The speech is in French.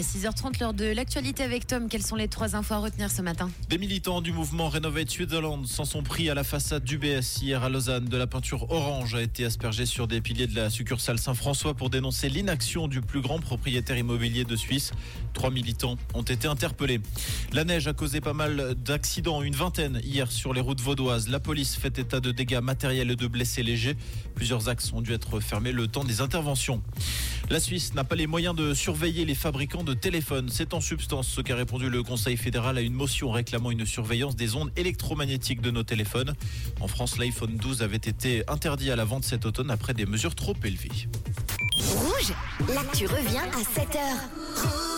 À 6h30, l'heure de l'actualité avec Tom, quelles sont les trois infos à retenir ce matin? Des militants du mouvement Renovate Switzerland s'en sont pris à la façade d'UBS hier à Lausanne. De la peinture orange a été aspergée sur des piliers de la succursale Saint-François pour dénoncer l'inaction du plus grand propriétaire immobilier de Suisse. Trois militants ont été interpellés. La neige a causé pas mal d'accidents, une vingtaine hier sur les routes vaudoises. La police fait état de dégâts matériels et de blessés légers. Plusieurs axes ont dû être fermés le temps des interventions. La Suisse n'a pas les moyens de surveiller les fabricants de téléphones. C'est en substance ce qu'a répondu le Conseil fédéral à une motion réclamant une surveillance des ondes électromagnétiques de nos téléphones. En France, l'iPhone 12 avait été interdit à la vente cet automne après des mesures trop élevées. Rouge, l'actu revient à 7h.